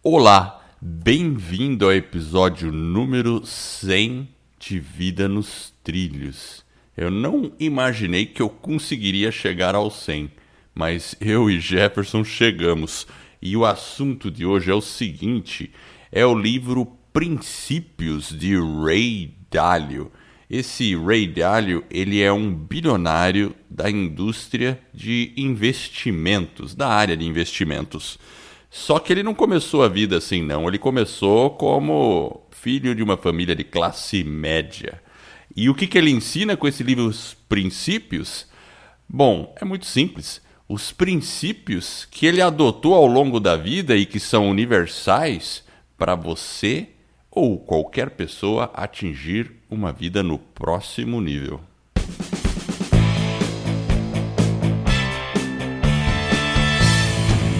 Olá, bem-vindo ao episódio número 100 de Vida nos Trilhos. Eu não imaginei que eu conseguiria chegar ao 100, mas eu e Jefferson chegamos. E o assunto de hoje é o seguinte: é o livro Princípios de Ray Dalio. Esse Ray Dalio, ele é um bilionário da indústria de investimentos, da área de investimentos. Só que ele não começou a vida assim, não. Ele começou como filho de uma família de classe média. E o que, que ele ensina com esse livro Os Princípios? Bom, é muito simples. Os princípios que ele adotou ao longo da vida e que são universais para você ou qualquer pessoa atingir uma vida no próximo nível.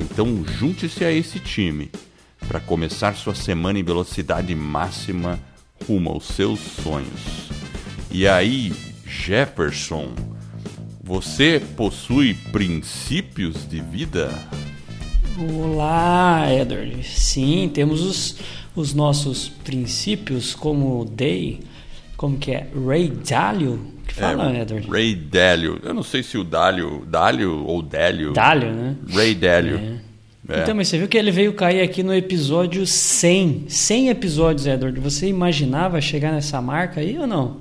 Então junte-se a esse time para começar sua semana em velocidade máxima rumo aos seus sonhos. E aí, Jefferson, você possui princípios de vida? Olá, Edward. Sim, temos os, os nossos princípios, como Day, como que é? Ray Dalio? Que fala, é, Edward? Ray Dalio. Eu não sei se o Dalio, Dalio ou Délio. Dalio, né? Ray Dalio. É. É. Então, mas você viu que ele veio cair aqui no episódio 100. 100 episódios, Edward. Você imaginava chegar nessa marca aí ou não?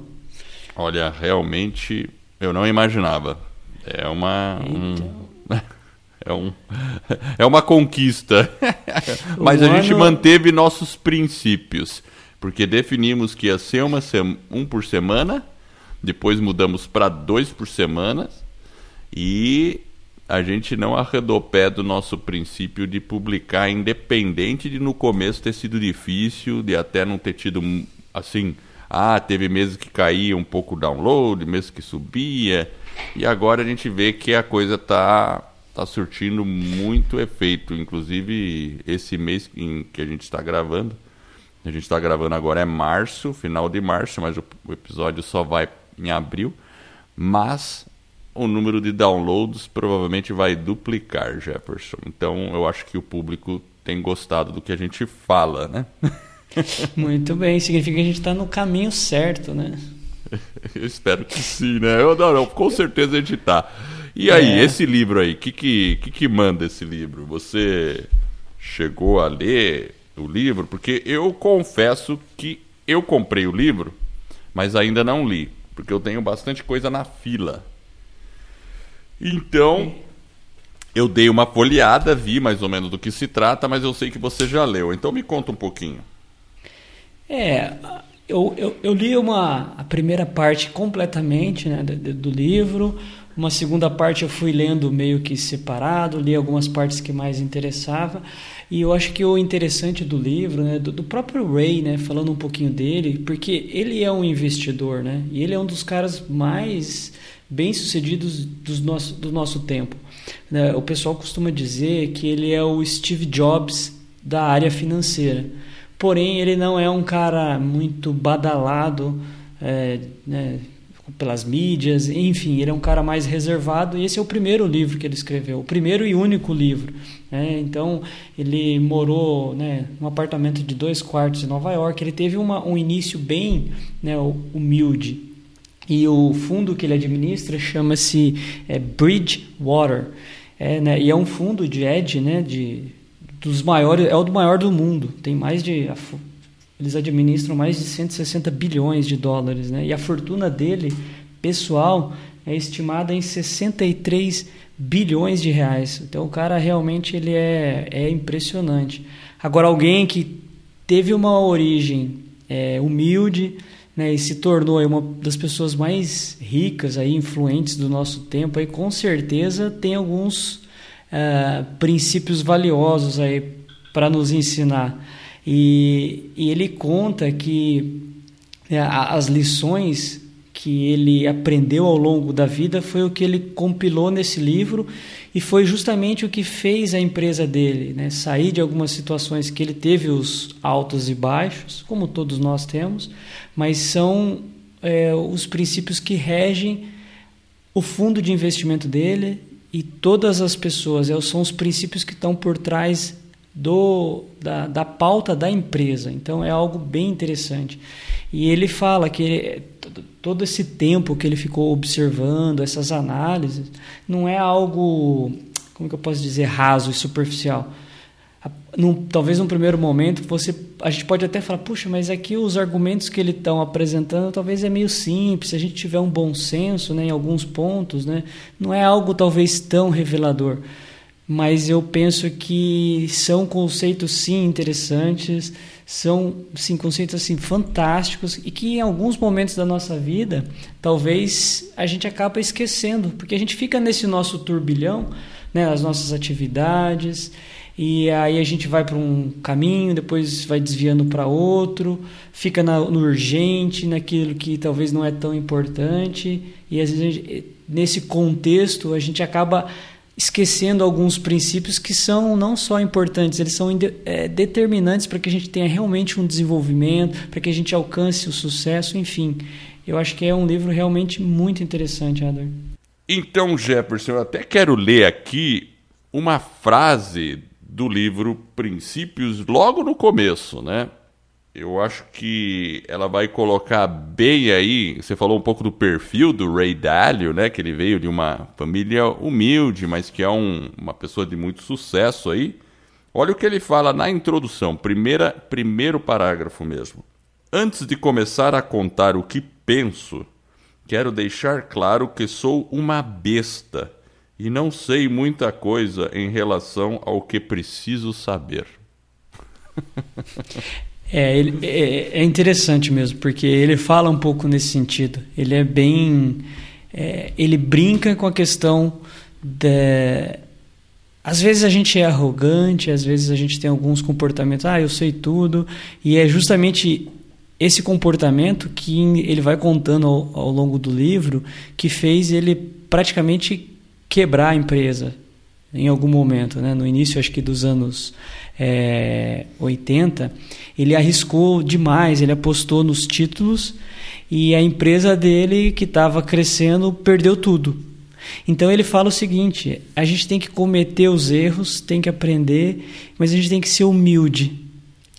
Olha, realmente eu não imaginava. É uma. Então... Um... É, um, é uma conquista. Mas a gente manteve nossos princípios. Porque definimos que ia ser uma um por semana, depois mudamos para dois por semana e a gente não arredou pé do nosso princípio de publicar, independente de no começo ter sido difícil, de até não ter tido assim. Ah, teve meses que caía um pouco o download, meses que subia, e agora a gente vê que a coisa tá está surtindo muito efeito. Inclusive, esse mês em que a gente está gravando, a gente está gravando agora é março, final de março, mas o, o episódio só vai em abril. Mas o número de downloads provavelmente vai duplicar, Jefferson. Então, eu acho que o público tem gostado do que a gente fala, né? Muito bem, significa que a gente está no caminho certo, né? Eu espero que sim, né? Eu, não, não, com certeza a gente está. E aí, é. esse livro aí, o que, que, que, que manda esse livro? Você chegou a ler o livro? Porque eu confesso que eu comprei o livro, mas ainda não li, porque eu tenho bastante coisa na fila. Então, eu dei uma folheada, vi mais ou menos do que se trata, mas eu sei que você já leu. Então me conta um pouquinho. É, eu, eu, eu li uma, a primeira parte completamente né, do, do livro. Uma segunda parte eu fui lendo meio que separado, li algumas partes que mais interessava. E eu acho que o interessante do livro, né, do, do, próprio Ray, né, falando um pouquinho dele, porque ele é um investidor, né, e ele é um dos caras mais bem-sucedidos do nosso, do nosso tempo. Né? O pessoal costuma dizer que ele é o Steve Jobs da área financeira. Porém, ele não é um cara muito badalado, é, né, pelas mídias, enfim, ele é um cara mais reservado e esse é o primeiro livro que ele escreveu, o primeiro e único livro. Né? Então, ele morou né, num apartamento de dois quartos em Nova York, ele teve uma, um início bem né, humilde. E o fundo que ele administra chama-se é, Bridgewater. É, né, e é um fundo de hedge, né, de, dos maiores, é o do maior do mundo. Tem mais de eles administram mais de 160 bilhões de dólares, né? E a fortuna dele, pessoal, é estimada em 63 bilhões de reais. Então o cara realmente ele é, é impressionante. Agora alguém que teve uma origem é, humilde, né, e se tornou uma das pessoas mais ricas aí, influentes do nosso tempo, aí com certeza tem alguns uh, princípios valiosos aí para nos ensinar. E, e, ele conta que né, as lições que ele aprendeu ao longo da vida foi o que ele compilou nesse livro e foi justamente o que fez a empresa dele né, sair de algumas situações que ele teve os altos e baixos, como todos nós temos, mas são é, os princípios que regem o fundo de investimento dele e todas as pessoas. É, são os princípios que estão por trás do, da, da pauta da empresa. Então é algo bem interessante. E ele fala que todo esse tempo que ele ficou observando essas análises não é algo, como que eu posso dizer, raso e superficial. Num, talvez num primeiro momento você a gente pode até falar puxa mas aqui os argumentos que ele estão apresentando talvez é meio simples se a gente tiver um bom senso né, em alguns pontos né, não é algo talvez tão revelador mas eu penso que são conceitos sim interessantes, são sim conceitos assim fantásticos e que em alguns momentos da nossa vida talvez a gente acaba esquecendo, porque a gente fica nesse nosso turbilhão, né, as nossas atividades, e aí a gente vai para um caminho, depois vai desviando para outro, fica na, no urgente, naquilo que talvez não é tão importante, e às vezes gente, nesse contexto a gente acaba esquecendo alguns princípios que são não só importantes, eles são é, determinantes para que a gente tenha realmente um desenvolvimento, para que a gente alcance o sucesso, enfim. Eu acho que é um livro realmente muito interessante, Ador. Então, Jefferson, eu até quero ler aqui uma frase do livro Princípios, logo no começo, né? Eu acho que ela vai colocar bem aí. Você falou um pouco do perfil do Ray Dalio, né? Que ele veio de uma família humilde, mas que é um, uma pessoa de muito sucesso aí. Olha o que ele fala na introdução, primeira, primeiro parágrafo mesmo. Antes de começar a contar o que penso, quero deixar claro que sou uma besta e não sei muita coisa em relação ao que preciso saber. É, ele, é, é, interessante mesmo, porque ele fala um pouco nesse sentido. Ele é bem. É, ele brinca com a questão de. Às vezes a gente é arrogante, às vezes a gente tem alguns comportamentos, ah, eu sei tudo, e é justamente esse comportamento que ele vai contando ao, ao longo do livro que fez ele praticamente quebrar a empresa em algum momento, né? no início acho que dos anos é, 80, ele arriscou demais, ele apostou nos títulos e a empresa dele, que estava crescendo, perdeu tudo. Então ele fala o seguinte: a gente tem que cometer os erros, tem que aprender, mas a gente tem que ser humilde.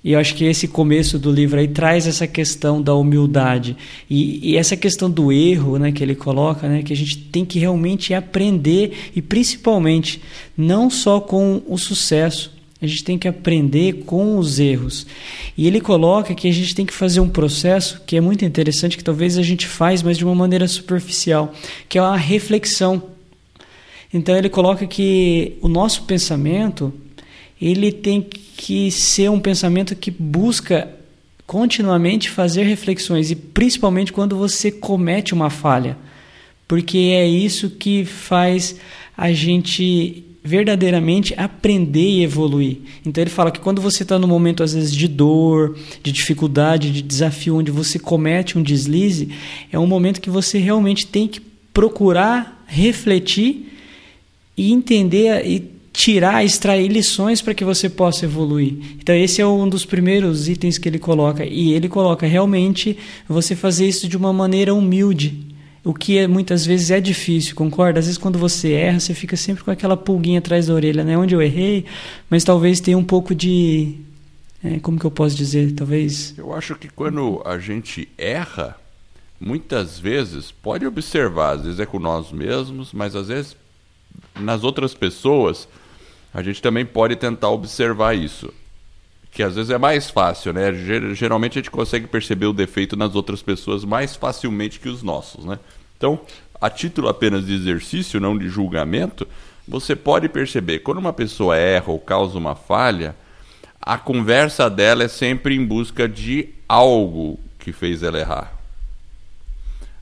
E eu acho que esse começo do livro aí traz essa questão da humildade e, e, essa questão do erro, né, que ele coloca, né, que a gente tem que realmente aprender e principalmente não só com o sucesso, a gente tem que aprender com os erros. E ele coloca que a gente tem que fazer um processo que é muito interessante, que talvez a gente faz, mas de uma maneira superficial, que é a reflexão. Então ele coloca que o nosso pensamento, ele tem que ser um pensamento que busca continuamente fazer reflexões e principalmente quando você comete uma falha, porque é isso que faz a gente verdadeiramente aprender e evoluir. Então ele fala que quando você está no momento às vezes de dor, de dificuldade, de desafio, onde você comete um deslize, é um momento que você realmente tem que procurar refletir e entender e tirar, extrair lições para que você possa evoluir. Então esse é um dos primeiros itens que ele coloca e ele coloca realmente você fazer isso de uma maneira humilde o que é, muitas vezes é difícil, concorda? Às vezes quando você erra, você fica sempre com aquela pulguinha atrás da orelha, né? Onde eu errei, mas talvez tenha um pouco de... É, como que eu posso dizer? Talvez... Eu acho que quando a gente erra, muitas vezes, pode observar, às vezes é com nós mesmos, mas às vezes nas outras pessoas, a gente também pode tentar observar isso que às vezes é mais fácil, né? Geralmente a gente consegue perceber o defeito nas outras pessoas mais facilmente que os nossos, né? Então, a título apenas de exercício, não de julgamento, você pode perceber quando uma pessoa erra ou causa uma falha, a conversa dela é sempre em busca de algo que fez ela errar.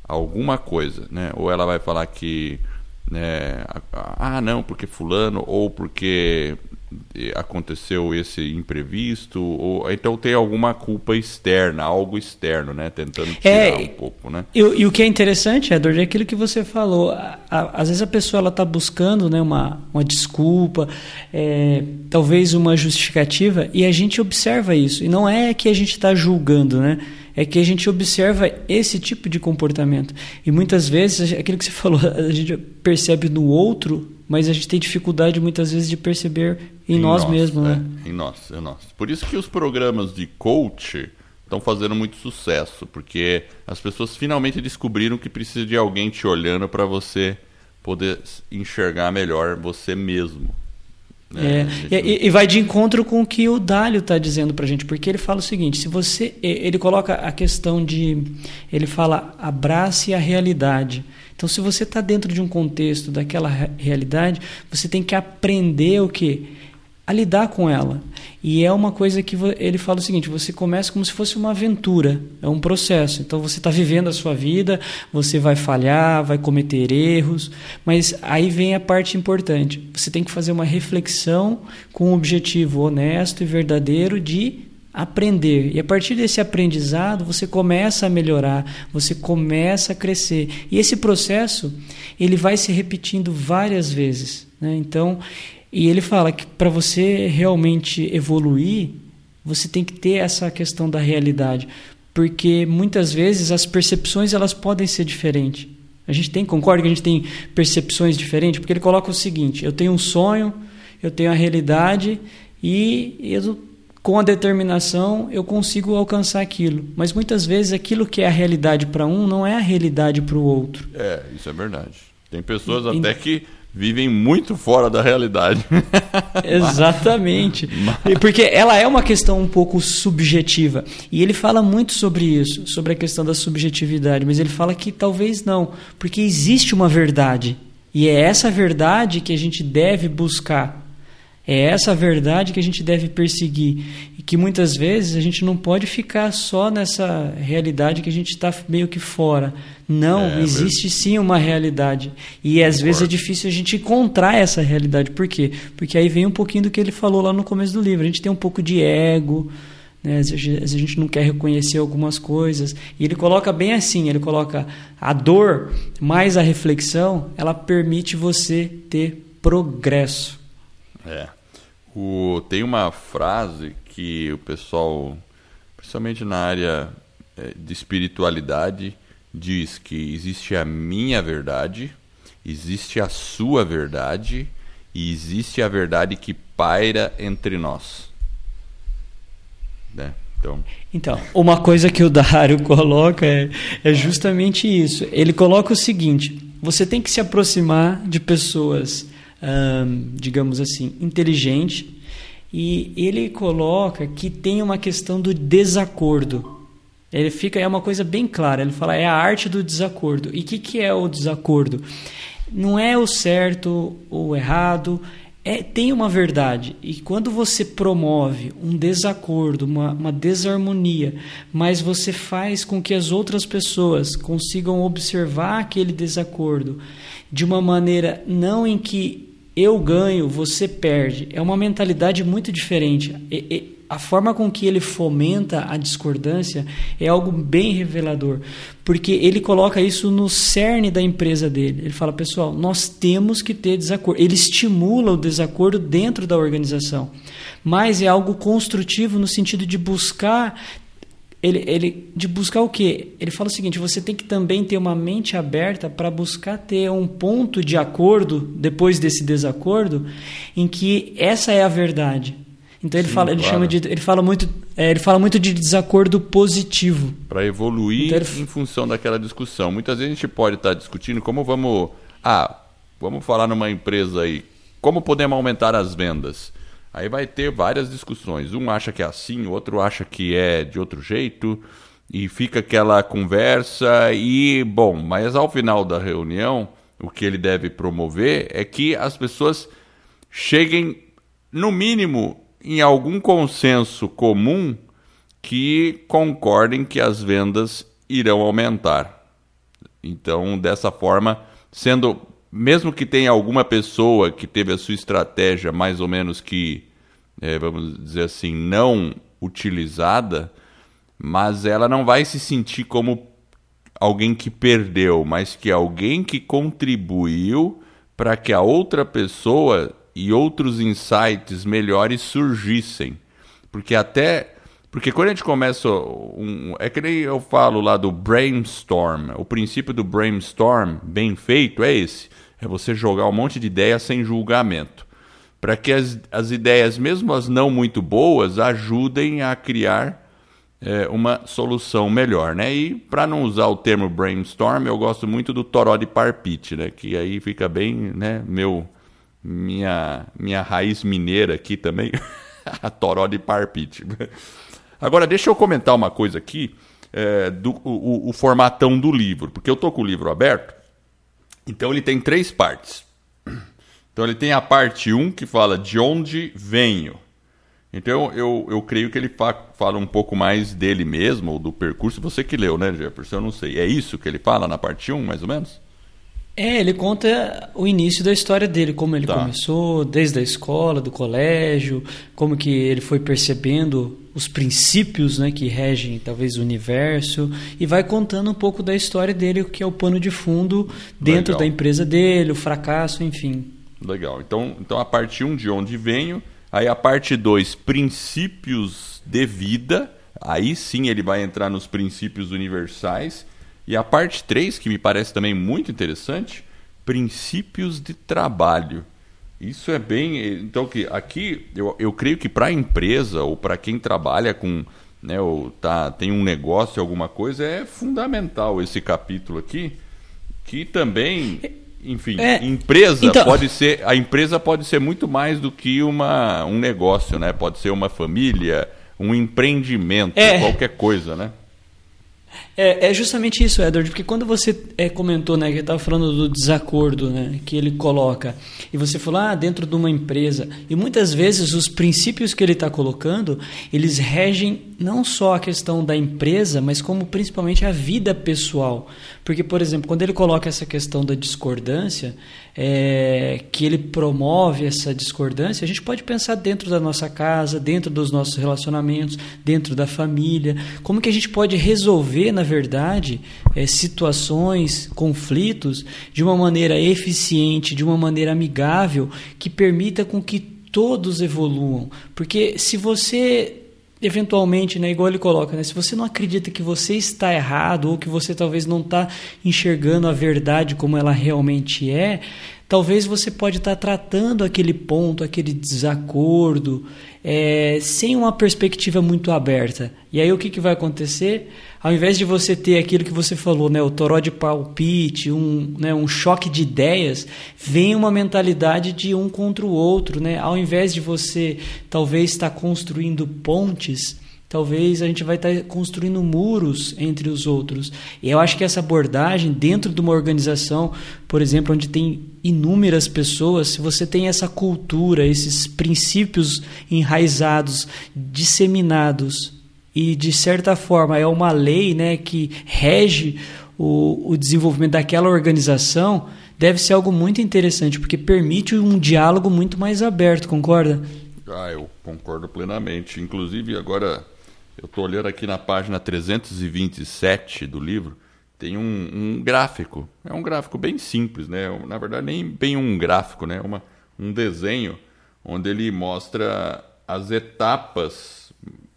Alguma coisa, né? Ou ela vai falar que né, ah, não, porque fulano ou porque aconteceu esse imprevisto ou então tem alguma culpa externa algo externo né tentando tirar é, um pouco né? e, e, o que é interessante Edward é aquilo que você falou a, a, às vezes a pessoa ela está buscando né uma, uma desculpa é, talvez uma justificativa e a gente observa isso e não é que a gente está julgando né é que a gente observa esse tipo de comportamento e muitas vezes aquilo que você falou a gente percebe no outro mas a gente tem dificuldade muitas vezes de perceber em, em nós, nós, mesmos, né? É, em nós, em nós. Por isso que os programas de coach estão fazendo muito sucesso, porque as pessoas finalmente descobriram que precisa de alguém te olhando para você poder enxergar melhor você mesmo. Né? É, e, e, vai de encontro com o que o Dálio está dizendo para a gente, porque ele fala o seguinte: se você, ele coloca a questão de, ele fala abrace a realidade. Então, se você está dentro de um contexto daquela realidade, você tem que aprender o que? A lidar com ela. E é uma coisa que ele fala o seguinte: você começa como se fosse uma aventura, é um processo. Então você está vivendo a sua vida, você vai falhar, vai cometer erros, mas aí vem a parte importante. Você tem que fazer uma reflexão com um objetivo honesto e verdadeiro de aprender. E a partir desse aprendizado, você começa a melhorar, você começa a crescer. E esse processo, ele vai se repetindo várias vezes. Né? Então, e ele fala que para você realmente evoluir, você tem que ter essa questão da realidade, porque muitas vezes as percepções elas podem ser diferentes. A gente tem, concorda que a gente tem percepções diferentes? Porque ele coloca o seguinte: eu tenho um sonho, eu tenho a realidade e eu com a determinação eu consigo alcançar aquilo. Mas muitas vezes aquilo que é a realidade para um não é a realidade para o outro. É, isso é verdade. Tem pessoas e, até que vivem muito fora da realidade. Exatamente. Porque ela é uma questão um pouco subjetiva. E ele fala muito sobre isso, sobre a questão da subjetividade, mas ele fala que talvez não, porque existe uma verdade. E é essa verdade que a gente deve buscar. É essa verdade que a gente deve perseguir. E que muitas vezes a gente não pode ficar só nessa realidade que a gente está meio que fora. Não, é, existe mesmo. sim uma realidade. E às vezes é difícil a gente encontrar essa realidade. Por quê? Porque aí vem um pouquinho do que ele falou lá no começo do livro. A gente tem um pouco de ego. Né? Às vezes a gente não quer reconhecer algumas coisas. E ele coloca bem assim: ele coloca a dor mais a reflexão, ela permite você ter progresso. É. O, tem uma frase que o pessoal, principalmente na área é, de espiritualidade, diz que existe a minha verdade, existe a sua verdade e existe a verdade que paira entre nós. Né? Então... então, uma coisa que o Dário coloca é, é justamente isso. Ele coloca o seguinte: você tem que se aproximar de pessoas digamos assim, inteligente. E ele coloca que tem uma questão do desacordo. Ele fica é uma coisa bem clara. Ele fala é a arte do desacordo. E o que, que é o desacordo? Não é o certo ou o errado, é, tem uma verdade. E quando você promove um desacordo, uma, uma desarmonia, mas você faz com que as outras pessoas consigam observar aquele desacordo de uma maneira não em que eu ganho, você perde. É uma mentalidade muito diferente. E, e, a forma com que ele fomenta a discordância é algo bem revelador, porque ele coloca isso no cerne da empresa dele. Ele fala, pessoal, nós temos que ter desacordo. Ele estimula o desacordo dentro da organização, mas é algo construtivo no sentido de buscar ele, ele de buscar o quê? Ele fala o seguinte: você tem que também ter uma mente aberta para buscar ter um ponto de acordo depois desse desacordo, em que essa é a verdade. Então ele Sim, fala, ele claro. chama de, ele fala muito, é, ele fala muito de desacordo positivo. Para evoluir então ele... em função daquela discussão. Muitas vezes a gente pode estar discutindo como vamos, ah, vamos falar numa empresa aí, como podemos aumentar as vendas. Aí vai ter várias discussões. Um acha que é assim, o outro acha que é de outro jeito, e fica aquela conversa. E, bom, mas ao final da reunião, o que ele deve promover é que as pessoas cheguem, no mínimo, em algum consenso comum que concordem que as vendas irão aumentar. Então, dessa forma, sendo mesmo que tenha alguma pessoa que teve a sua estratégia mais ou menos que, é, vamos dizer assim, não utilizada, mas ela não vai se sentir como alguém que perdeu, mas que alguém que contribuiu para que a outra pessoa e outros insights melhores surgissem. Porque até porque quando a gente começa um, é que nem eu falo lá do brainstorm, o princípio do brainstorm bem feito é esse, é você jogar um monte de ideias sem julgamento, para que as, as ideias, mesmo as não muito boas, ajudem a criar é, uma solução melhor, né? E para não usar o termo brainstorm, eu gosto muito do toró de parpite, né? Que aí fica bem, né? Meu, minha, minha raiz mineira aqui também, a toró de parpite. Agora deixa eu comentar uma coisa aqui é, do o, o, formatão do livro, porque eu tô com o livro aberto. Então ele tem três partes. Então ele tem a parte 1 um, que fala de onde venho. Então eu, eu creio que ele fa fala um pouco mais dele mesmo, ou do percurso. Você que leu, né, Jefferson? Eu não sei. É isso que ele fala na parte 1, mais ou menos? É, ele conta o início da história dele, como ele tá. começou, desde a escola, do colégio, como que ele foi percebendo os princípios né, que regem talvez o universo, e vai contando um pouco da história dele, o que é o pano de fundo dentro Legal. da empresa dele, o fracasso, enfim. Legal. Então, então a parte 1 um, de onde venho, Aí a parte 2, princípios de vida. Aí sim ele vai entrar nos princípios universais. E a parte 3, que me parece também muito interessante, princípios de trabalho. Isso é bem. Então, que aqui eu, eu creio que para a empresa ou para quem trabalha com. Né, ou tá, tem um negócio, alguma coisa, é fundamental esse capítulo aqui, que também enfim, é, empresa então, pode ser, a empresa pode ser muito mais do que uma, um negócio, né? Pode ser uma família, um empreendimento, é, qualquer coisa, né? É, é justamente isso, Edward, porque quando você é, comentou, né, que estava falando do desacordo, né, que ele coloca, e você falou, ah, dentro de uma empresa, e muitas vezes os princípios que ele está colocando, eles regem não só a questão da empresa, mas como principalmente a vida pessoal. Porque, por exemplo, quando ele coloca essa questão da discordância, é, que ele promove essa discordância, a gente pode pensar dentro da nossa casa, dentro dos nossos relacionamentos, dentro da família, como que a gente pode resolver, na verdade, é, situações, conflitos, de uma maneira eficiente, de uma maneira amigável, que permita com que todos evoluam. Porque se você eventualmente, né, igual ele coloca, né, se você não acredita que você está errado ou que você talvez não está enxergando a verdade como ela realmente é, talvez você pode estar tratando aquele ponto, aquele desacordo, é, sem uma perspectiva muito aberta. E aí o que, que vai acontecer? Ao invés de você ter aquilo que você falou, né, o toró de palpite, um, né, um choque de ideias, vem uma mentalidade de um contra o outro. Né? Ao invés de você talvez estar construindo pontes, talvez a gente vai estar construindo muros entre os outros. E eu acho que essa abordagem dentro de uma organização, por exemplo, onde tem inúmeras pessoas, se você tem essa cultura, esses princípios enraizados, disseminados e de certa forma é uma lei, né, que rege o, o desenvolvimento daquela organização, deve ser algo muito interessante, porque permite um diálogo muito mais aberto, concorda? Ah, eu concordo plenamente. Inclusive, agora eu estou olhando aqui na página 327 do livro, tem um, um, gráfico. É um gráfico bem simples, né? Na verdade, nem bem um gráfico, né? Uma, um desenho onde ele mostra as etapas,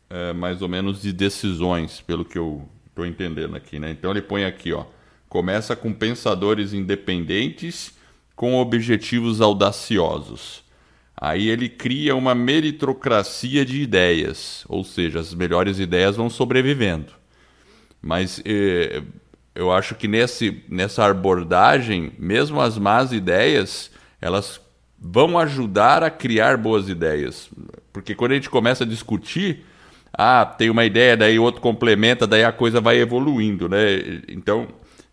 é, mais ou menos, de decisões, pelo que eu estou entendendo aqui, né? Então ele põe aqui, ó. Começa com pensadores independentes com objetivos audaciosos. Aí ele cria uma meritocracia de ideias, ou seja, as melhores ideias vão sobrevivendo. Mas eh, eu acho que nesse, nessa abordagem, mesmo as más ideias, elas vão ajudar a criar boas ideias. Porque quando a gente começa a discutir, ah, tem uma ideia, daí outro complementa, daí a coisa vai evoluindo, né? Então,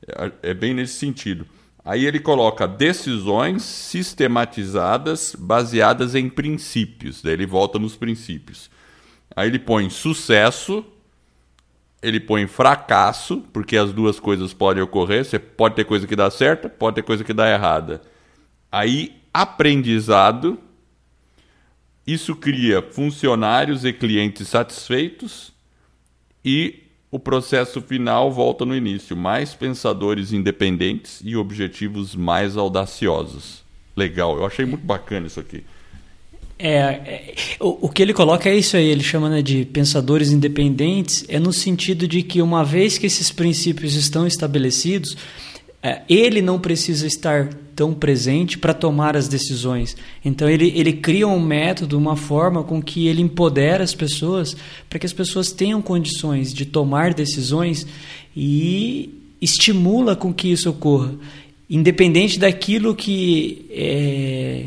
é, é bem nesse sentido. Aí ele coloca decisões sistematizadas baseadas em princípios. Daí ele volta nos princípios. Aí ele põe sucesso, ele põe fracasso, porque as duas coisas podem ocorrer. Você pode ter coisa que dá certa, pode ter coisa que dá errada. Aí, aprendizado. Isso cria funcionários e clientes satisfeitos e o processo final volta no início. Mais pensadores independentes e objetivos mais audaciosos. Legal, eu achei muito bacana isso aqui. É, é o, o, que ele coloca é isso aí, ele chama né, de pensadores independentes, é no sentido de que uma vez que esses princípios estão estabelecidos, é, ele não precisa estar tão presente para tomar as decisões. Então ele, ele cria um método, uma forma com que ele empodera as pessoas para que as pessoas tenham condições de tomar decisões e estimula com que isso ocorra, independente daquilo que é,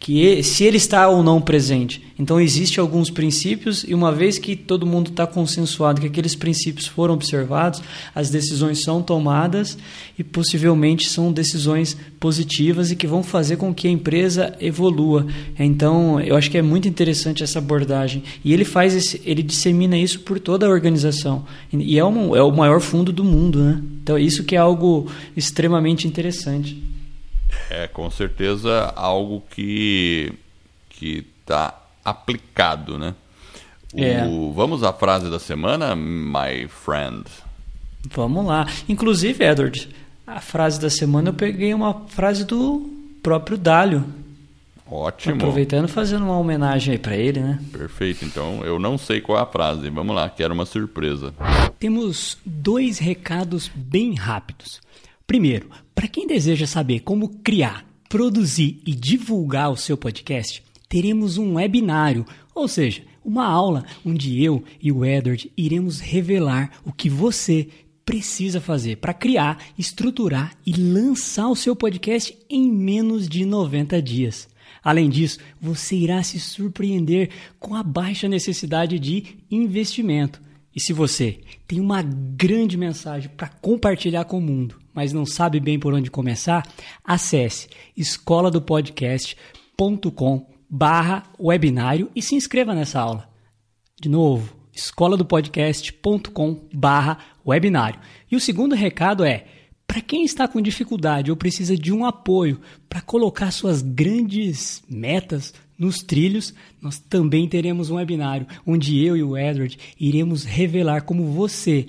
que se ele está ou não presente. Então existem alguns princípios e uma vez que todo mundo está consensuado que aqueles princípios foram observados, as decisões são tomadas e possivelmente são decisões positivas e que vão fazer com que a empresa evolua. Então eu acho que é muito interessante essa abordagem e ele faz esse, ele dissemina isso por toda a organização e é, um, é o maior fundo do mundo, né? Então isso que é algo extremamente interessante. É com certeza algo que que está aplicado, né? É. O, vamos à frase da semana, my friend. Vamos lá. Inclusive, Edward, a frase da semana eu peguei uma frase do próprio Dálio. Ótimo. Aproveitando fazendo uma homenagem aí para ele, né? Perfeito. Então, eu não sei qual é a frase. Vamos lá, que era uma surpresa. Temos dois recados bem rápidos. Primeiro, para quem deseja saber como criar, produzir e divulgar o seu podcast, teremos um webinário, ou seja, uma aula onde eu e o Edward iremos revelar o que você precisa fazer para criar, estruturar e lançar o seu podcast em menos de 90 dias. Além disso, você irá se surpreender com a baixa necessidade de investimento. E se você tem uma grande mensagem para compartilhar com o mundo, mas não sabe bem por onde começar, acesse escola do barra webinário e se inscreva nessa aula. De novo, escola do barra webinário. E o segundo recado é, para quem está com dificuldade ou precisa de um apoio para colocar suas grandes metas nos trilhos, nós também teremos um webinário onde eu e o Edward iremos revelar como você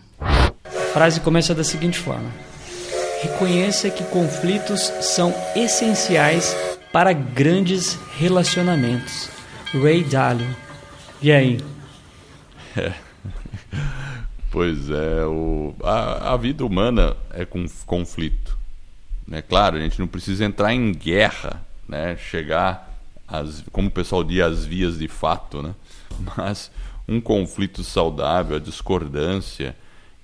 Frase começa da seguinte forma: Reconheça que conflitos são essenciais para grandes relacionamentos. Ray Dalio. E aí? É. Pois é, o, a, a vida humana é com conflito. Né? Claro, a gente não precisa entrar em guerra, né? chegar, às, como o pessoal diz, às vias de fato. Né? Mas um conflito saudável, a discordância,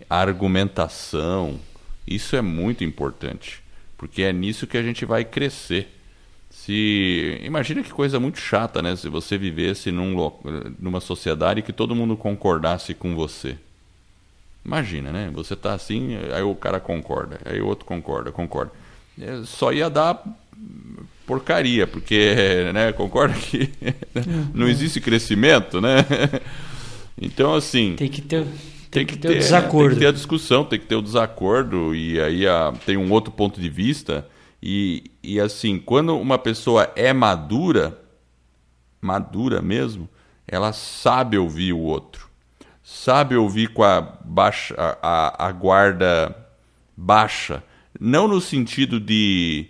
a argumentação, isso é muito importante, porque é nisso que a gente vai crescer. Se imagina que coisa muito chata, né? Se você vivesse num, numa sociedade que todo mundo concordasse com você. Imagina, né? Você tá assim, aí o cara concorda, aí o outro concorda, concorda. É, só ia dar porcaria, porque, né? Concorda que não existe crescimento, né? Então, assim. Tem que ter tem, que, ter, desacordo. Tem que ter a discussão, tem que ter o desacordo, e aí a, tem um outro ponto de vista. E, e assim, quando uma pessoa é madura, madura mesmo, ela sabe ouvir o outro. Sabe ouvir com a, baixa, a, a guarda baixa. Não no sentido de.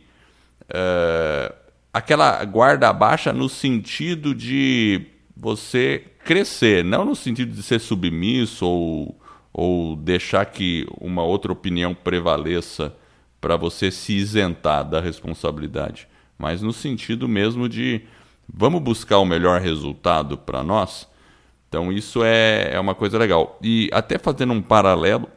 Uh, aquela guarda baixa no sentido de você crescer, não no sentido de ser submisso ou, ou deixar que uma outra opinião prevaleça para você se isentar da responsabilidade, mas no sentido mesmo de vamos buscar o melhor resultado para nós. Então isso é, é uma coisa legal. E até fazendo um paralelo,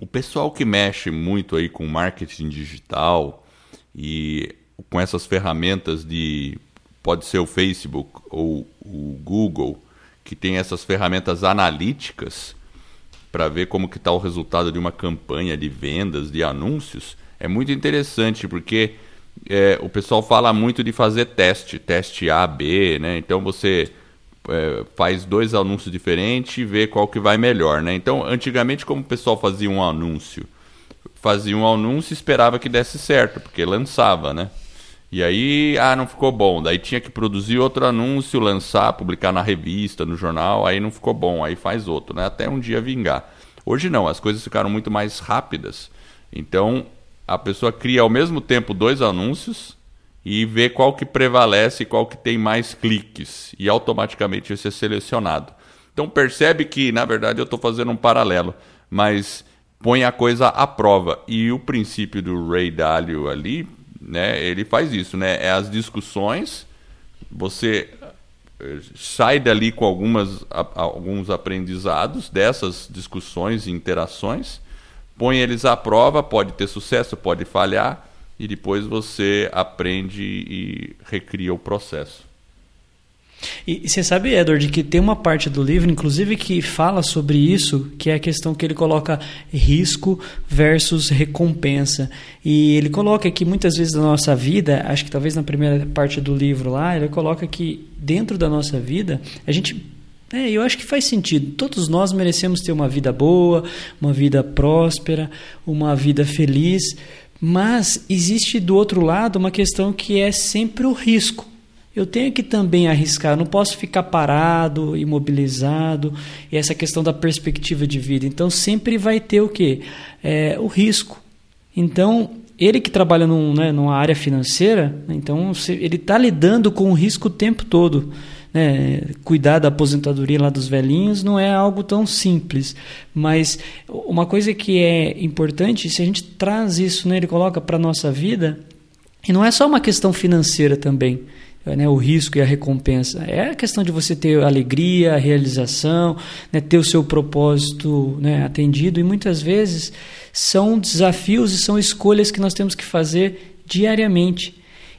o pessoal que mexe muito aí com marketing digital e com essas ferramentas de pode ser o Facebook ou o Google que tem essas ferramentas analíticas para ver como que está o resultado de uma campanha de vendas, de anúncios, é muito interessante porque é, o pessoal fala muito de fazer teste, teste A, B, né? Então você é, faz dois anúncios diferentes e vê qual que vai melhor, né? Então, antigamente, como o pessoal fazia um anúncio, fazia um anúncio e esperava que desse certo, porque lançava, né? E aí, ah, não ficou bom. Daí tinha que produzir outro anúncio, lançar, publicar na revista, no jornal, aí não ficou bom, aí faz outro, né? Até um dia vingar. Hoje não, as coisas ficaram muito mais rápidas. Então, a pessoa cria ao mesmo tempo dois anúncios e vê qual que prevalece, qual que tem mais cliques e automaticamente isso é selecionado. Então percebe que, na verdade, eu estou fazendo um paralelo, mas põe a coisa à prova. E o princípio do Ray Dalio ali né? Ele faz isso, né? É as discussões, você eh, sai dali com algumas, alguns aprendizados dessas discussões e interações, põe eles à prova, pode ter sucesso, pode falhar, e depois você aprende e recria o processo. E você sabe, Edward, que tem uma parte do livro, inclusive, que fala sobre isso, que é a questão que ele coloca risco versus recompensa. E ele coloca que muitas vezes na nossa vida, acho que talvez na primeira parte do livro lá, ele coloca que dentro da nossa vida, a gente é, eu acho que faz sentido. Todos nós merecemos ter uma vida boa, uma vida próspera, uma vida feliz, mas existe do outro lado uma questão que é sempre o risco eu tenho que também arriscar, não posso ficar parado, imobilizado, e essa questão da perspectiva de vida. Então sempre vai ter o quê? É, o risco. Então, ele que trabalha num, né, numa área financeira, então ele está lidando com o risco o tempo todo. Né? Cuidar da aposentadoria lá dos velhinhos não é algo tão simples. Mas uma coisa que é importante, se a gente traz isso, né, ele coloca para a nossa vida, e não é só uma questão financeira também né, o risco e a recompensa. É a questão de você ter alegria, realização, né, ter o seu propósito né, atendido, e muitas vezes são desafios e são escolhas que nós temos que fazer diariamente.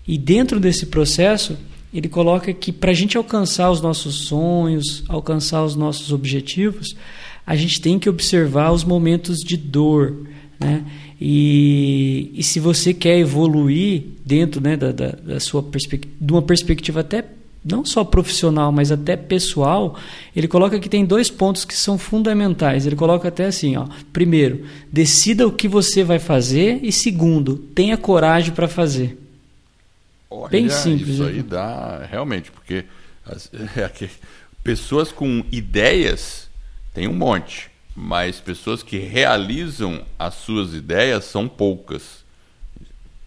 E dentro desse processo, ele coloca que para a gente alcançar os nossos sonhos, alcançar os nossos objetivos, a gente tem que observar os momentos de dor. Né? E, e se você quer evoluir dentro né, da, da, da sua perspectiva, de uma perspectiva até não só profissional, mas até pessoal, ele coloca que tem dois pontos que são fundamentais. Ele coloca até assim, ó, primeiro, decida o que você vai fazer e segundo, tenha coragem para fazer. Olha, Bem simples. Isso aí dá realmente, porque as, é, pessoas com ideias tem um monte mas pessoas que realizam as suas ideias são poucas.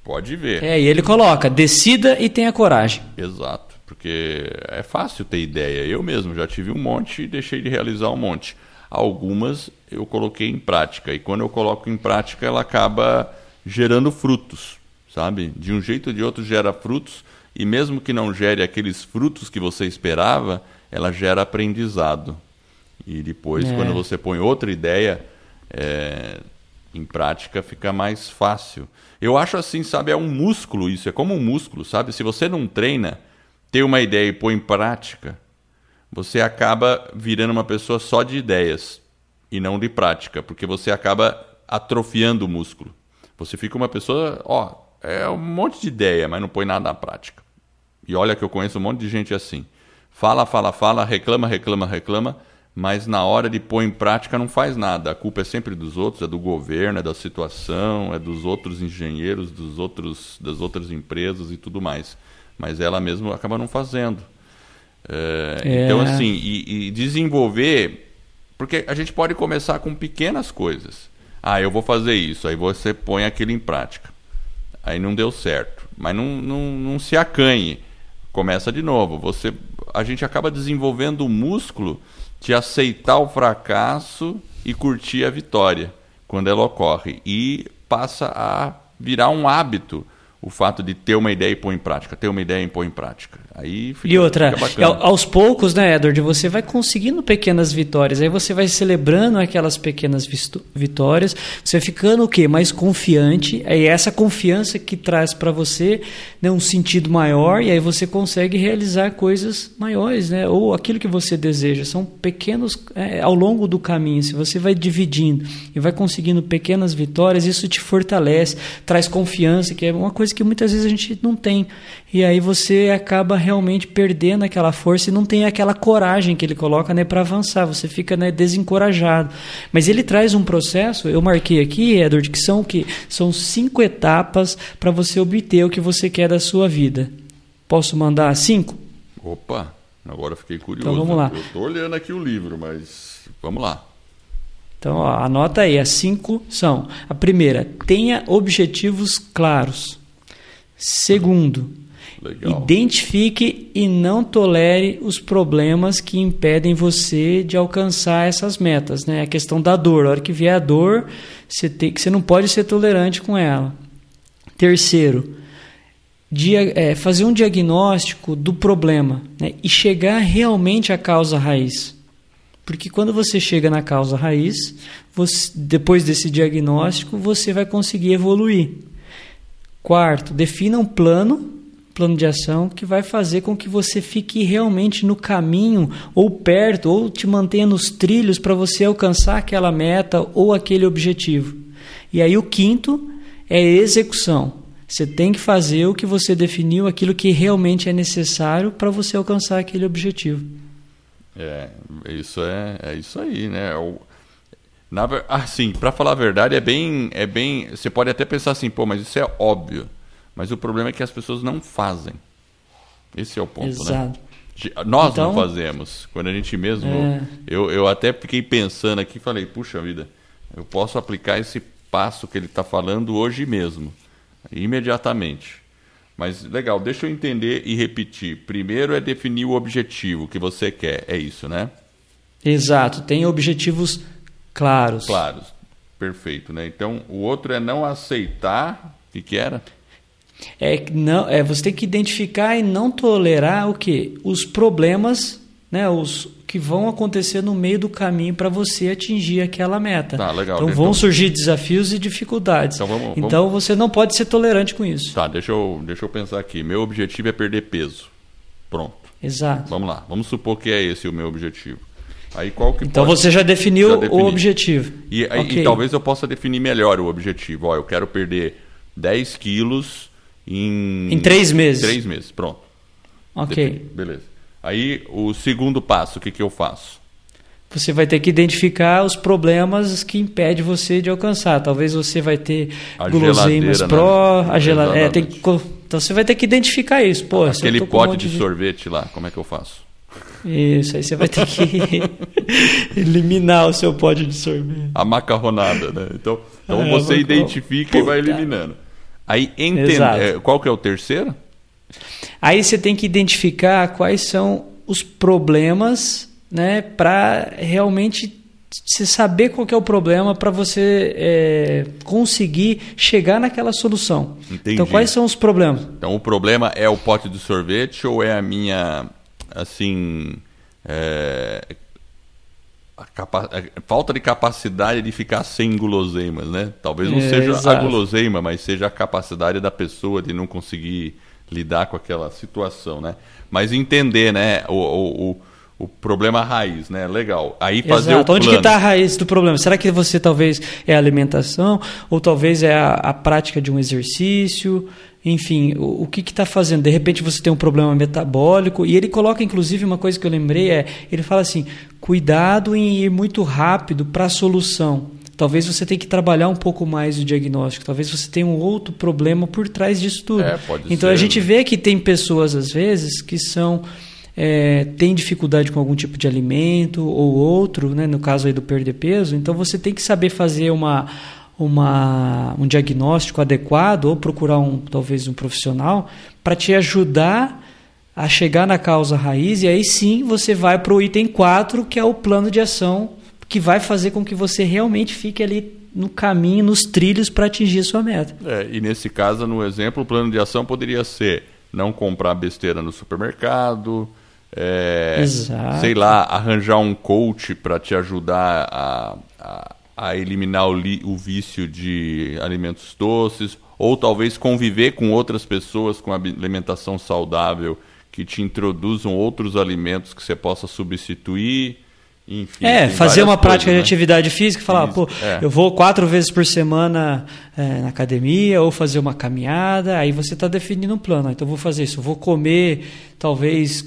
Pode ver. É, e ele coloca: decida e tenha coragem. Exato, porque é fácil ter ideia. Eu mesmo já tive um monte e deixei de realizar um monte. Algumas eu coloquei em prática, e quando eu coloco em prática, ela acaba gerando frutos, sabe? De um jeito ou de outro gera frutos, e mesmo que não gere aqueles frutos que você esperava, ela gera aprendizado. E depois, é. quando você põe outra ideia é, em prática, fica mais fácil. Eu acho assim, sabe, é um músculo isso, é como um músculo, sabe? Se você não treina, tem uma ideia e põe em prática, você acaba virando uma pessoa só de ideias e não de prática, porque você acaba atrofiando o músculo. Você fica uma pessoa, ó, é um monte de ideia, mas não põe nada na prática. E olha que eu conheço um monte de gente assim. Fala, fala, fala, reclama, reclama, reclama, mas na hora de pôr em prática não faz nada. A culpa é sempre dos outros, é do governo, é da situação, é dos outros engenheiros, dos outros, das outras empresas e tudo mais. Mas ela mesma acaba não fazendo. É, é. Então, assim, e, e desenvolver. Porque a gente pode começar com pequenas coisas. Ah, eu vou fazer isso. Aí você põe aquilo em prática. Aí não deu certo. Mas não, não, não se acanhe. Começa de novo. Você, a gente acaba desenvolvendo o músculo de aceitar o fracasso e curtir a vitória quando ela ocorre. E passa a virar um hábito o fato de ter uma ideia e pôr em prática, ter uma ideia e pôr em prática. Aí fica, e outra, aos poucos, né, Edward, você vai conseguindo pequenas vitórias. Aí você vai celebrando aquelas pequenas vitórias. Você vai ficando o quê? Mais confiante. É essa confiança que traz para você né, um sentido maior. E aí você consegue realizar coisas maiores, né? Ou aquilo que você deseja. São pequenos é, ao longo do caminho. Se você vai dividindo e vai conseguindo pequenas vitórias, isso te fortalece, traz confiança, que é uma coisa que muitas vezes a gente não tem. E aí você acaba realmente perdendo aquela força e não tem aquela coragem que ele coloca né, para avançar. Você fica né, desencorajado. Mas ele traz um processo, eu marquei aqui, Edward, que são que são cinco etapas para você obter o que você quer da sua vida. Posso mandar cinco? Opa, agora fiquei curioso. Então vamos lá. Eu estou olhando aqui o livro, mas vamos lá. Então, ó, anota aí, as cinco são: a primeira, tenha objetivos claros. Segundo, Legal. identifique e não tolere os problemas que impedem você de alcançar essas metas. Né? A questão da dor. A hora que vier a dor, você, tem, você não pode ser tolerante com ela. Terceiro, dia, é, fazer um diagnóstico do problema né? e chegar realmente à causa raiz. Porque quando você chega na causa raiz, você, depois desse diagnóstico, você vai conseguir evoluir. Quarto, defina um plano, plano de ação que vai fazer com que você fique realmente no caminho ou perto ou te mantenha nos trilhos para você alcançar aquela meta ou aquele objetivo. E aí o quinto é execução. Você tem que fazer o que você definiu, aquilo que realmente é necessário para você alcançar aquele objetivo. É, isso é, é isso aí, né? O, na, assim, para falar a verdade, é bem, é bem. Você pode até pensar assim, pô, mas isso é óbvio. Mas o problema é que as pessoas não fazem. Esse é o ponto, né? Exato. né? Nós então, não fazemos. Quando a gente mesmo. É... Eu, eu até fiquei pensando aqui e falei, puxa vida, eu posso aplicar esse passo que ele está falando hoje mesmo, imediatamente. Mas legal, deixa eu entender e repetir. Primeiro é definir o objetivo que você quer, é isso, né? Exato, tem objetivos claros. Claros, perfeito, né? Então o outro é não aceitar. O que, que era? É, não, é você tem que identificar e não tolerar o que? Os problemas, né? Os, que vão acontecer no meio do caminho para você atingir aquela meta. Tá, legal. Então vão surgir desafios e dificuldades. Então, vamos, vamos... então você não pode ser tolerante com isso. Tá, deixa eu, deixa eu pensar aqui. Meu objetivo é perder peso. Pronto. Exato. Vamos lá. Vamos supor que é esse o meu objetivo. Aí qual que então pode... você já definiu já o objetivo. E, okay. e, talvez eu possa definir melhor o objetivo. Ó, eu quero perder 10 quilos em... Em três meses. Três meses, pronto. Ok. Beleza. Aí o segundo passo, o que, que eu faço? Você vai ter que identificar os problemas que impedem você de alcançar. Talvez você vai ter a guloseimas né? pró, a geladeira. É, tem que... Então você vai ter que identificar isso. Pô, Aquele pote um de, de sorvete lá, como é que eu faço? Isso, aí você vai ter que eliminar o seu pote de sorvete. A macarronada, né? Então, então é, você identifica e vai eliminando. Aí entende. É, qual que é o terceiro? Aí você tem que identificar quais são os problemas, né, para realmente você saber qual é o problema para você é, conseguir chegar naquela solução. Entendi. Então, quais são os problemas? Então, o problema é o pote de sorvete ou é a minha, assim, é, capa falta de capacidade de ficar sem guloseimas, né? Talvez não é, seja exato. a guloseima, mas seja a capacidade da pessoa de não conseguir lidar com aquela situação, né? Mas entender, né, o, o, o problema raiz, né? Legal. Aí fazer Exato. o plano. Onde que está a raiz do problema? Será que você talvez é a alimentação ou talvez é a, a prática de um exercício? Enfim, o, o que está fazendo? De repente você tem um problema metabólico e ele coloca, inclusive, uma coisa que eu lembrei é, ele fala assim, cuidado em ir muito rápido para a solução. Talvez você tenha que trabalhar um pouco mais o diagnóstico, talvez você tenha um outro problema por trás disso tudo. É, então ser. a gente vê que tem pessoas, às vezes, que são. É, tem dificuldade com algum tipo de alimento ou outro, né, no caso aí do perder peso, então você tem que saber fazer uma, uma, um diagnóstico adequado ou procurar um, talvez um profissional para te ajudar a chegar na causa raiz e aí sim você vai para o item 4, que é o plano de ação que vai fazer com que você realmente fique ali no caminho, nos trilhos para atingir a sua meta. É, e nesse caso, no exemplo, o plano de ação poderia ser não comprar besteira no supermercado, é, sei lá, arranjar um coach para te ajudar a, a, a eliminar o, li, o vício de alimentos doces, ou talvez conviver com outras pessoas com alimentação saudável que te introduzam outros alimentos que você possa substituir. Enfim, é, fazer uma prática coisas, de né? atividade física, falar, Isso, pô, é. eu vou quatro vezes por semana é, na academia ou fazer uma caminhada, aí você está definindo um plano. Então, eu vou fazer isso, eu vou comer, talvez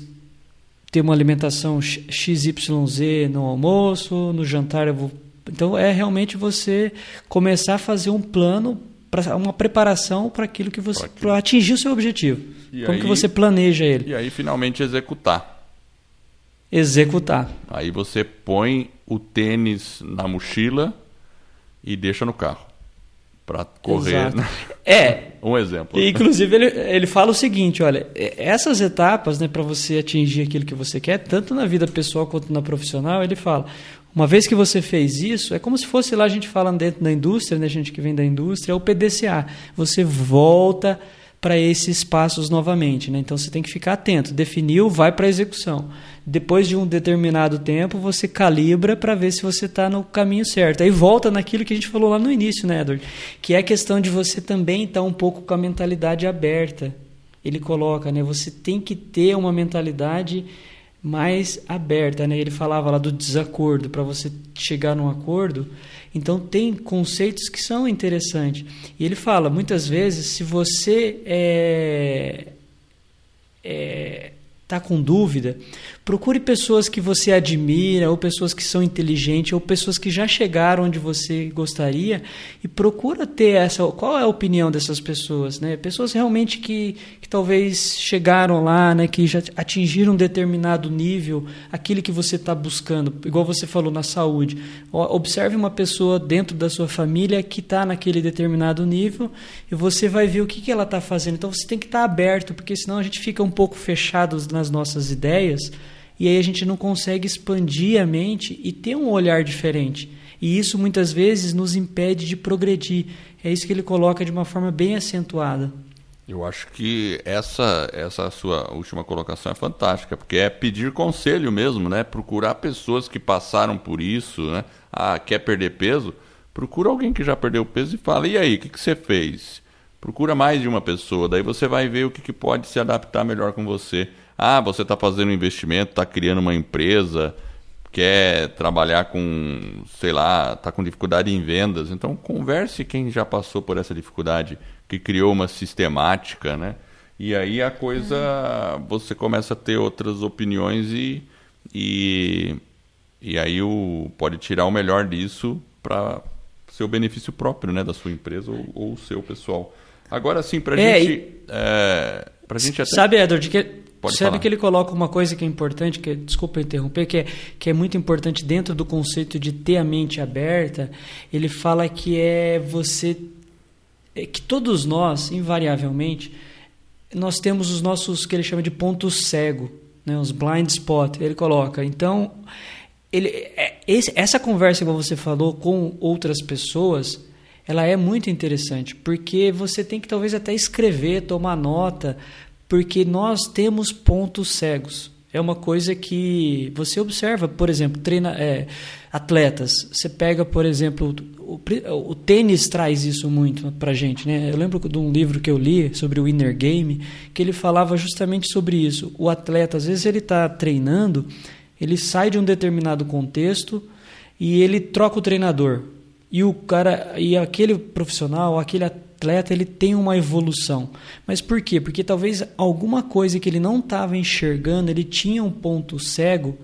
ter uma alimentação XYZ no almoço, no jantar eu vou. Então, é realmente você começar a fazer um plano, pra, uma preparação para aquilo que você. para atingir o seu objetivo. E Como aí, que você planeja ele? E aí, finalmente, executar executar. Aí você põe o tênis na mochila e deixa no carro para correr. Né? É. um exemplo. Inclusive ele, ele fala o seguinte, olha, essas etapas, né, para você atingir aquilo que você quer, tanto na vida pessoal quanto na profissional, ele fala, uma vez que você fez isso, é como se fosse lá a gente fala dentro da indústria, né, gente que vem da indústria, é o PDCA. Você volta para esses passos novamente. Né? Então você tem que ficar atento. Definiu, vai para a execução. Depois de um determinado tempo, você calibra para ver se você está no caminho certo. Aí volta naquilo que a gente falou lá no início, né, Edward? Que é a questão de você também estar tá um pouco com a mentalidade aberta. Ele coloca, né? Você tem que ter uma mentalidade mais aberta, né? Ele falava lá do desacordo para você chegar num acordo. Então tem conceitos que são interessantes. E ele fala muitas vezes se você é, é está com dúvida, procure pessoas que você admira, ou pessoas que são inteligentes, ou pessoas que já chegaram onde você gostaria, e procura ter essa. Qual é a opinião dessas pessoas? Né? Pessoas realmente que, que talvez chegaram lá, né? que já atingiram um determinado nível, aquele que você está buscando, igual você falou na saúde. Observe uma pessoa dentro da sua família que está naquele determinado nível e você vai ver o que, que ela está fazendo. Então você tem que estar tá aberto, porque senão a gente fica um pouco fechado nas nossas ideias e aí a gente não consegue expandir a mente e ter um olhar diferente. E isso muitas vezes nos impede de progredir. É isso que ele coloca de uma forma bem acentuada. Eu acho que essa essa sua última colocação é fantástica, porque é pedir conselho mesmo, né? Procurar pessoas que passaram por isso, né? Ah, quer perder peso? Procura alguém que já perdeu peso e fala: "E aí, o que, que você fez?" Procura mais de uma pessoa, daí você vai ver o que, que pode se adaptar melhor com você. Ah, você está fazendo um investimento, está criando uma empresa, quer trabalhar com, sei lá, está com dificuldade em vendas. Então, converse quem já passou por essa dificuldade, que criou uma sistemática, né? E aí a coisa, você começa a ter outras opiniões e, e, e aí o, pode tirar o melhor disso para seu benefício próprio, né? Da sua empresa ou, o seu pessoal. Agora, sim, para é, gente... E... É, pra gente até... Sabe, Edward, que Pode Sabe falar. que ele coloca uma coisa que é importante, que desculpa interromper, que é, que é muito importante dentro do conceito de ter a mente aberta. Ele fala que é você, é que todos nós, invariavelmente, nós temos os nossos que ele chama de pontos cego, né, os blind spot. Ele coloca. Então, ele, é, esse, essa conversa que você falou com outras pessoas, ela é muito interessante, porque você tem que talvez até escrever, tomar nota, porque nós temos pontos cegos. É uma coisa que você observa, por exemplo, treina, é, atletas. Você pega, por exemplo, o, o, o tênis traz isso muito para gente. Né? Eu lembro de um livro que eu li sobre o Inner Game, que ele falava justamente sobre isso. O atleta, às vezes, ele está treinando, ele sai de um determinado contexto e ele troca o treinador. E o cara, e aquele profissional, aquele atleta, atleta ele tem uma evolução. Mas por quê? Porque talvez alguma coisa que ele não estava enxergando, ele tinha um ponto cego,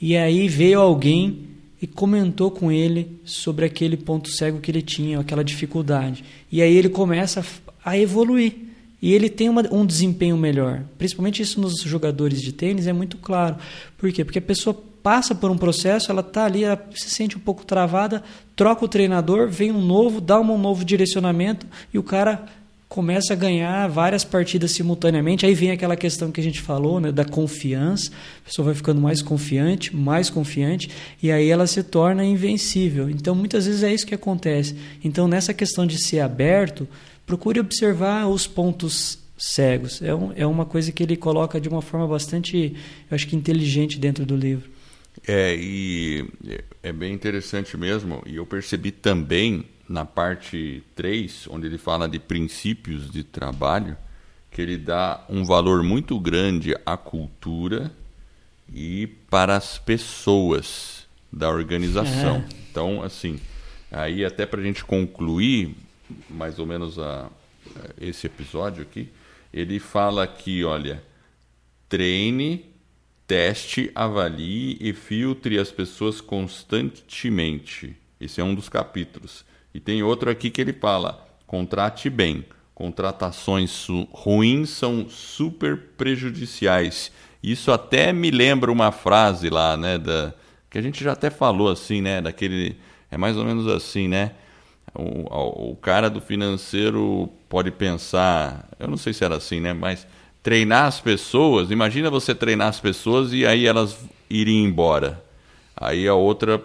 e aí veio alguém e comentou com ele sobre aquele ponto cego que ele tinha, aquela dificuldade. E aí ele começa a evoluir. E ele tem uma, um desempenho melhor. Principalmente isso nos jogadores de tênis é muito claro. Por quê? Porque a pessoa passa por um processo, ela está ali, ela se sente um pouco travada, troca o treinador, vem um novo, dá um novo direcionamento e o cara começa a ganhar várias partidas simultaneamente. Aí vem aquela questão que a gente falou, né, da confiança. A pessoa vai ficando mais confiante, mais confiante, e aí ela se torna invencível. Então, muitas vezes é isso que acontece. Então, nessa questão de ser aberto, procure observar os pontos cegos. É, um, é uma coisa que ele coloca de uma forma bastante, eu acho que inteligente dentro do livro. É, e é bem interessante mesmo, e eu percebi também na parte 3, onde ele fala de princípios de trabalho, que ele dá um valor muito grande à cultura e para as pessoas da organização. É. Então, assim, aí até para a gente concluir mais ou menos a, esse episódio aqui, ele fala aqui, olha, treine, teste, avalie e filtre as pessoas constantemente. Esse é um dos capítulos. E tem outro aqui que ele fala: contrate bem. Contratações ruins são super prejudiciais. Isso até me lembra uma frase lá, né, da que a gente já até falou assim, né, daquele é mais ou menos assim, né? O, o cara do financeiro pode pensar, eu não sei se era assim, né, mas treinar as pessoas, imagina você treinar as pessoas e aí elas irem embora. Aí a outra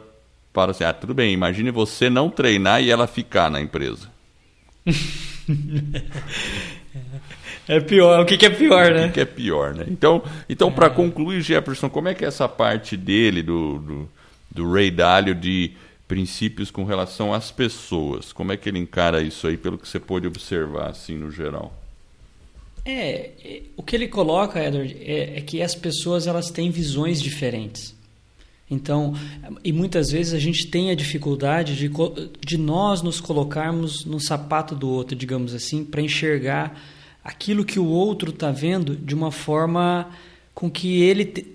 para assim, ah, tudo bem, imagine você não treinar e ela ficar na empresa. É pior, o que, que é pior, né? O que, que é pior, né? Então, então é. para concluir, Jefferson, como é que é essa parte dele, do, do, do Ray Dalio, de princípios com relação às pessoas? Como é que ele encara isso aí, pelo que você pôde observar, assim, no geral? É, é o que ele coloca, Edward, é, é que as pessoas elas têm visões diferentes. Então, e muitas vezes a gente tem a dificuldade de, de nós nos colocarmos no sapato do outro, digamos assim, para enxergar aquilo que o outro está vendo de uma forma com que ele. Te...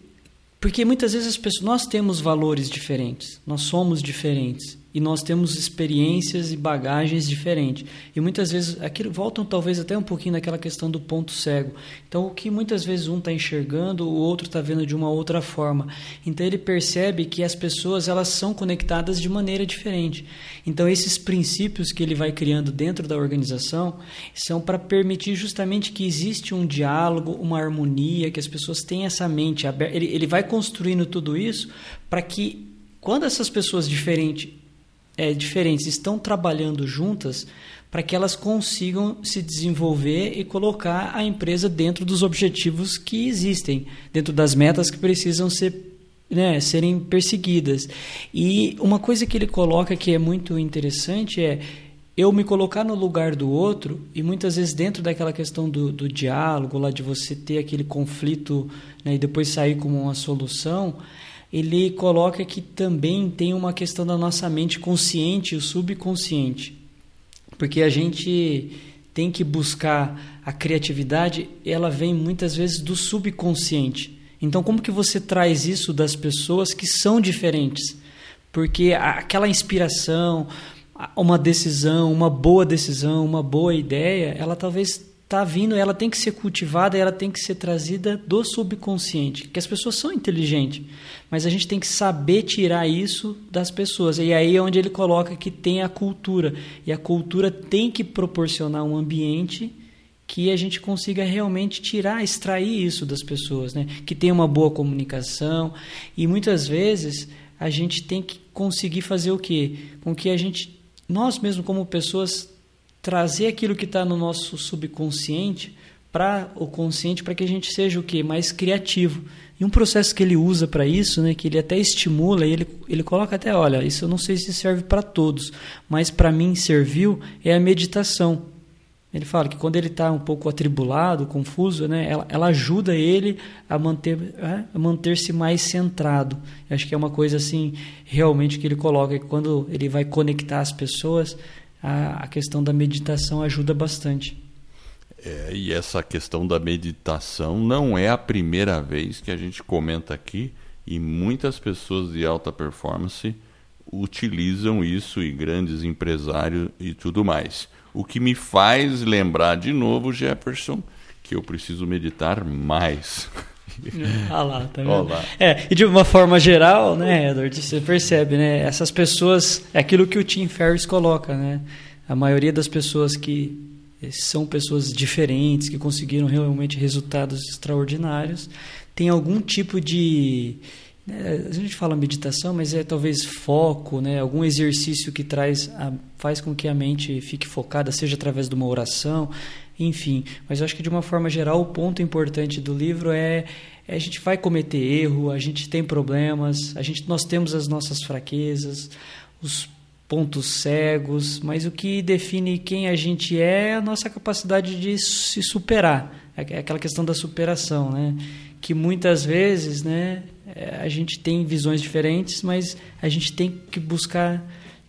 Porque muitas vezes as pessoas, nós temos valores diferentes, nós somos diferentes e nós temos experiências e bagagens diferentes. E muitas vezes, aquilo voltam talvez até um pouquinho naquela questão do ponto cego. Então, o que muitas vezes um está enxergando, o outro está vendo de uma outra forma. Então, ele percebe que as pessoas elas são conectadas de maneira diferente. Então, esses princípios que ele vai criando dentro da organização são para permitir justamente que existe um diálogo, uma harmonia, que as pessoas tenham essa mente aberta. Ele, ele vai construindo tudo isso para que quando essas pessoas diferentes é, diferentes estão trabalhando juntas para que elas consigam se desenvolver e colocar a empresa dentro dos objetivos que existem, dentro das metas que precisam ser né, serem perseguidas. E uma coisa que ele coloca que é muito interessante é eu me colocar no lugar do outro e muitas vezes dentro daquela questão do, do diálogo, lá de você ter aquele conflito né, e depois sair como uma solução, ele coloca que também tem uma questão da nossa mente consciente e subconsciente. Porque a gente tem que buscar a criatividade, ela vem muitas vezes do subconsciente. Então, como que você traz isso das pessoas que são diferentes? Porque aquela inspiração, uma decisão, uma boa decisão, uma boa ideia, ela talvez está vindo, ela tem que ser cultivada, ela tem que ser trazida do subconsciente, que as pessoas são inteligentes, mas a gente tem que saber tirar isso das pessoas. E aí é onde ele coloca que tem a cultura, e a cultura tem que proporcionar um ambiente que a gente consiga realmente tirar, extrair isso das pessoas, né? Que tenha uma boa comunicação, e muitas vezes a gente tem que conseguir fazer o quê? Com que a gente nós mesmos como pessoas trazer aquilo que está no nosso subconsciente para o consciente para que a gente seja o que mais criativo. E um processo que ele usa para isso né que ele até estimula ele ele coloca até olha isso eu não sei se serve para todos mas para mim serviu é a meditação. Ele fala que quando ele está um pouco atribulado confuso né ela, ela ajuda ele a manter é, a manter-se mais centrado. Eu acho que é uma coisa assim realmente que ele coloca que quando ele vai conectar as pessoas a, a questão da meditação ajuda bastante. É, e essa questão da meditação não é a primeira vez que a gente comenta aqui e muitas pessoas de alta performance utilizam isso e grandes empresários e tudo mais. O que me faz lembrar de novo, Jefferson, que eu preciso meditar mais. ah lá, tá vendo? Olá. É, e de uma forma geral, né, Edward, você percebe, né? Essas pessoas, é aquilo que o Tim Ferriss coloca, né? A maioria das pessoas que são pessoas diferentes, que conseguiram realmente resultados extraordinários, tem algum tipo de né, a gente fala meditação, mas é talvez foco, né? algum exercício que traz a, faz com que a mente fique focada, seja através de uma oração, enfim. Mas eu acho que de uma forma geral o ponto importante do livro é, é a gente vai cometer erro, a gente tem problemas, a gente nós temos as nossas fraquezas, os pontos cegos, mas o que define quem a gente é é a nossa capacidade de se superar, é aquela questão da superação, né? Que muitas vezes, né, é, a gente tem visões diferentes, mas a gente tem que buscar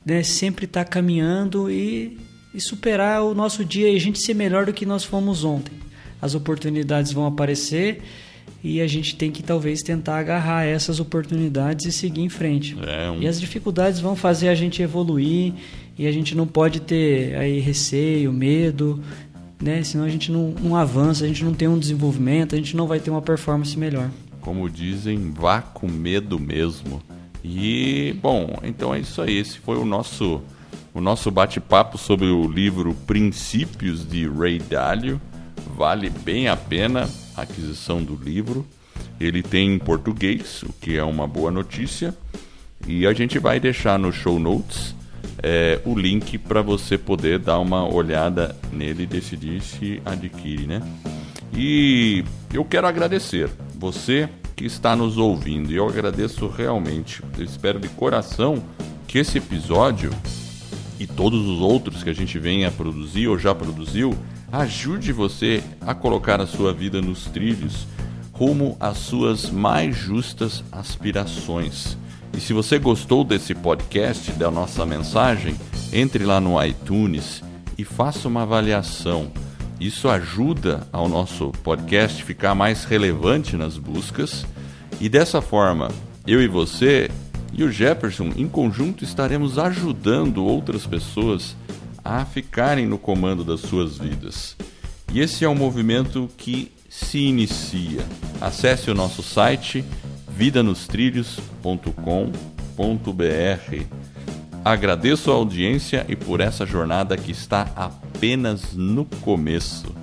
né, sempre estar tá caminhando e, e superar o nosso dia e a gente ser melhor do que nós fomos ontem. As oportunidades vão aparecer e a gente tem que talvez tentar agarrar essas oportunidades e seguir em frente. É um... E as dificuldades vão fazer a gente evoluir e a gente não pode ter aí receio, medo, né? Senão a gente não, não avança, a gente não tem um desenvolvimento, a gente não vai ter uma performance melhor. Como dizem, vá com medo mesmo. E bom, então é isso aí. Esse foi o nosso o nosso bate-papo sobre o livro Princípios de Ray Dalio. Vale bem a pena a aquisição do livro. Ele tem em português, o que é uma boa notícia. E a gente vai deixar no show notes é, o link para você poder dar uma olhada nele e decidir se adquire, né? E eu quero agradecer você que está nos ouvindo. E eu agradeço realmente. Eu espero de coração que esse episódio e todos os outros que a gente vem a produzir ou já produziu ajude você a colocar a sua vida nos trilhos rumo às suas mais justas aspirações. E se você gostou desse podcast, da nossa mensagem, entre lá no iTunes e faça uma avaliação. Isso ajuda ao nosso podcast ficar mais relevante nas buscas e dessa forma, eu e você e o Jefferson em conjunto estaremos ajudando outras pessoas a ficarem no comando das suas vidas. E esse é um movimento que se inicia. Acesse o nosso site vidanostrilhos.com.br. Agradeço a audiência e por essa jornada que está apenas no começo.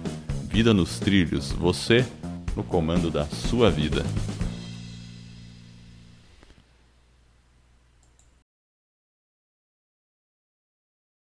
Vida nos Trilhos, você no comando da sua vida.